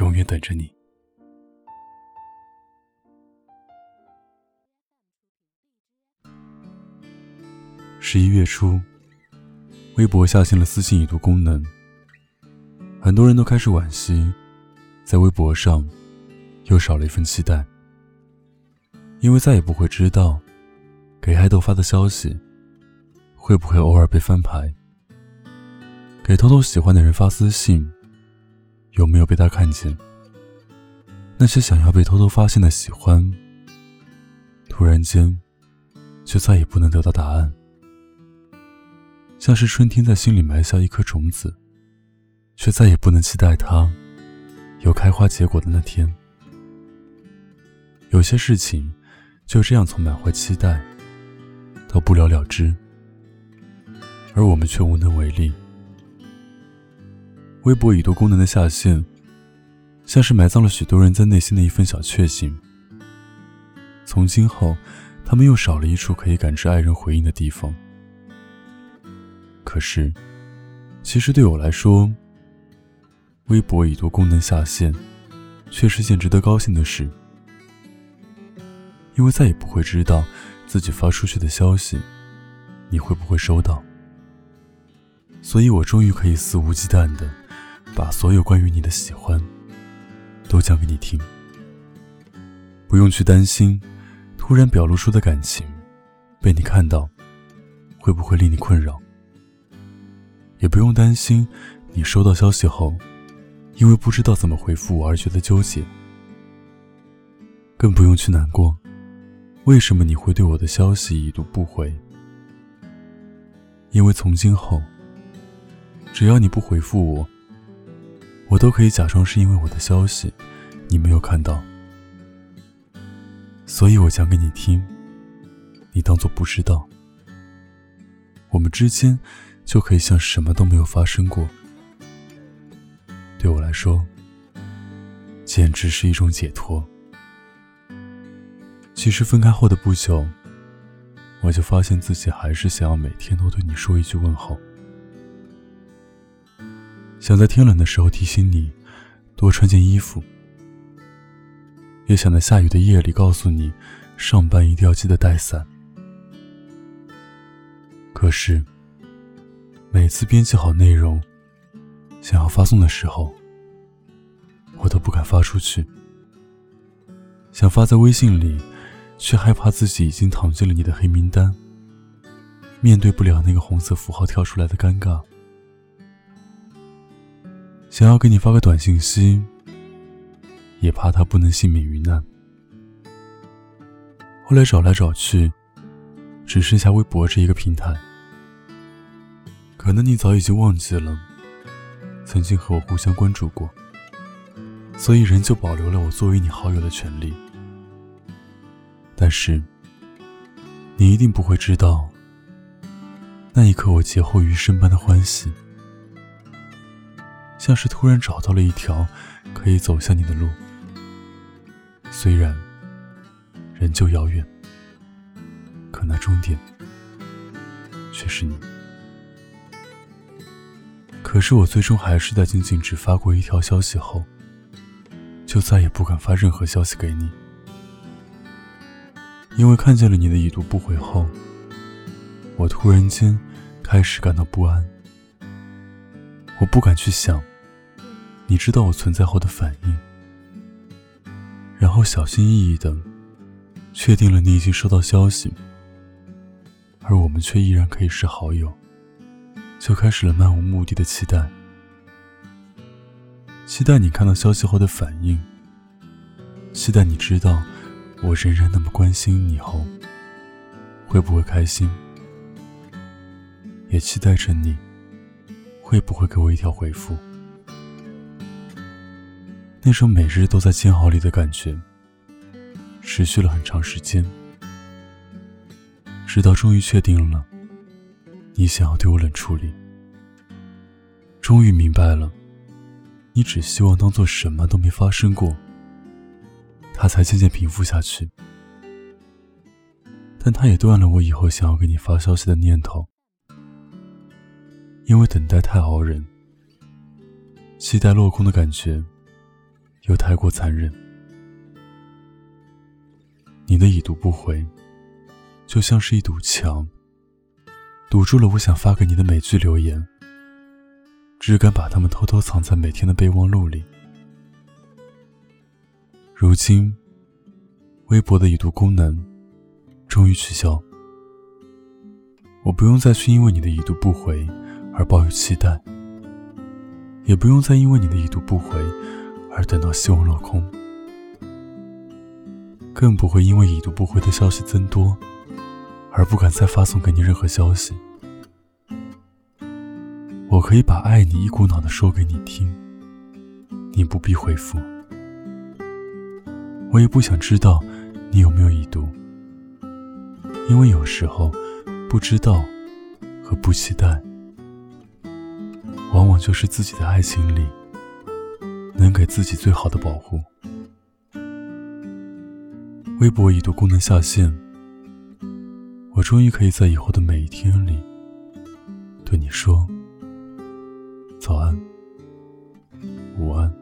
永远等着你。十一月初，微博下线了私信已读功能，很多人都开始惋惜，在微博上又少了一份期待，因为再也不会知道，给爱豆发的消息会不会偶尔被翻牌，给偷偷喜欢的人发私信。有没有被他看见？那些想要被偷偷发现的喜欢，突然间，却再也不能得到答案。像是春天在心里埋下一颗种子，却再也不能期待它有开花结果的那天。有些事情就这样从满怀期待到不了了之，而我们却无能为力。微博已读功能的下线，像是埋葬了许多人在内心的一份小确幸。从今后，他们又少了一处可以感知爱人回应的地方。可是，其实对我来说，微博已读功能下线，却是件值得高兴的事，因为再也不会知道自己发出去的消息，你会不会收到。所以我终于可以肆无忌惮的。把所有关于你的喜欢都讲给你听，不用去担心突然表露出的感情被你看到会不会令你困扰，也不用担心你收到消息后因为不知道怎么回复我而觉得纠结，更不用去难过为什么你会对我的消息已读不回，因为从今后只要你不回复我。我都可以假装是因为我的消息你没有看到，所以我讲给你听，你当做不知道，我们之间就可以像什么都没有发生过。对我来说，简直是一种解脱。其实分开后的不久，我就发现自己还是想要每天都对你说一句问候。想在天冷的时候提醒你多穿件衣服，也想在下雨的夜里告诉你上班一定要记得带伞。可是每次编辑好内容，想要发送的时候，我都不敢发出去。想发在微信里，却害怕自己已经躺进了你的黑名单，面对不了那个红色符号跳出来的尴尬。想要给你发个短信息，也怕他不能幸免于难。后来找来找去，只剩下微博这一个平台。可能你早已经忘记了，曾经和我互相关注过，所以仍旧保留了我作为你好友的权利。但是，你一定不会知道，那一刻我劫后余生般的欢喜。像是突然找到了一条可以走向你的路，虽然仍旧遥远，可那终点却是你。可是我最终还是在仅仅只发过一条消息后，就再也不敢发任何消息给你，因为看见了你的已读不回后，我突然间开始感到不安，我不敢去想。你知道我存在后的反应，然后小心翼翼的确定了你已经收到消息，而我们却依然可以是好友，就开始了漫无目的的期待，期待你看到消息后的反应，期待你知道我仍然那么关心你后会不会开心，也期待着你会不会给我一条回复。那种每日都在煎熬里的感觉，持续了很长时间，直到终于确定了你想要对我冷处理，终于明白了，你只希望当做什么都没发生过，他才渐渐平复下去。但他也断了我以后想要给你发消息的念头，因为等待太熬人，期待落空的感觉又太过残忍。你的已读不回，就像是一堵墙，堵住了我想发给你的每句留言，只敢把它们偷偷藏在每天的备忘录里。如今，微博的已读功能。终于取消，我不用再去因为你的已读不回而抱有期待，也不用再因为你的已读不回而等到希望落空，更不会因为已读不回的消息增多而不敢再发送给你任何消息。我可以把爱你一股脑的说给你听，你不必回复，我也不想知道你有没有已读。因为有时候，不知道和不期待，往往就是自己的爱情里能给自己最好的保护。微博已读功能下线，我终于可以在以后的每一天里对你说早安、午安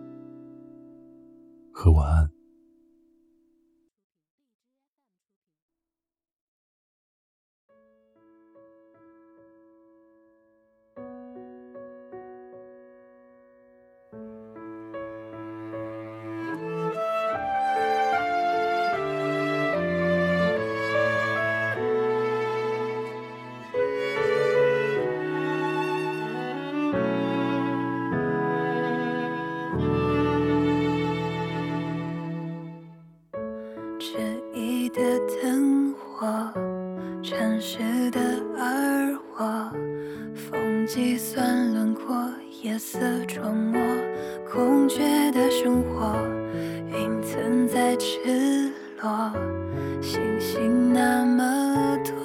和晚安。穿过，夜色琢磨，空缺的生活，云层在赤裸，星星那么多，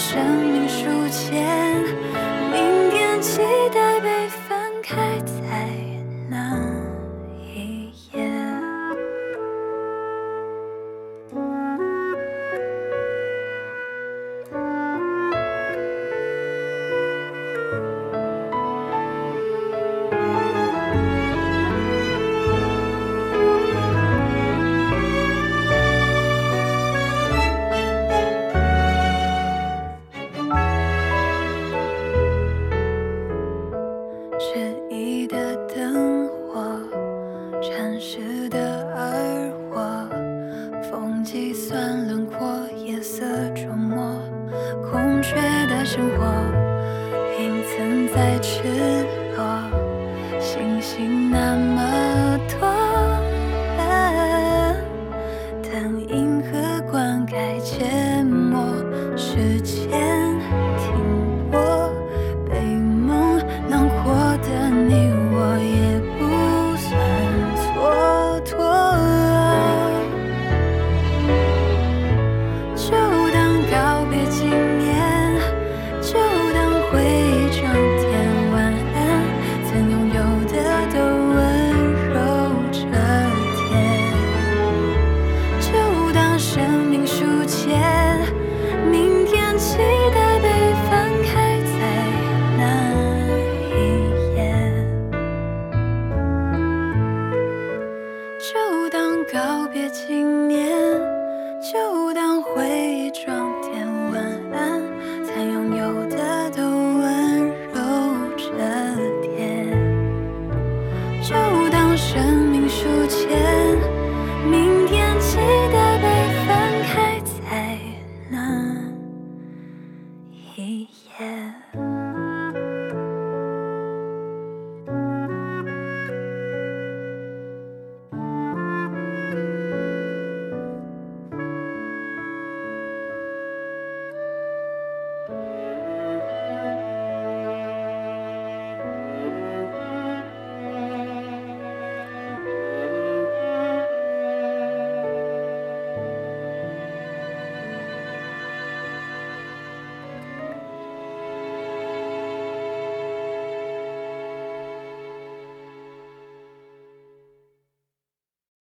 生命书签，时的而我，风计算轮廓，夜色琢磨孔雀的生活，隐藏在赤裸，星星那么多，等银河灌溉寂寞时间。告别今年，就当回忆装。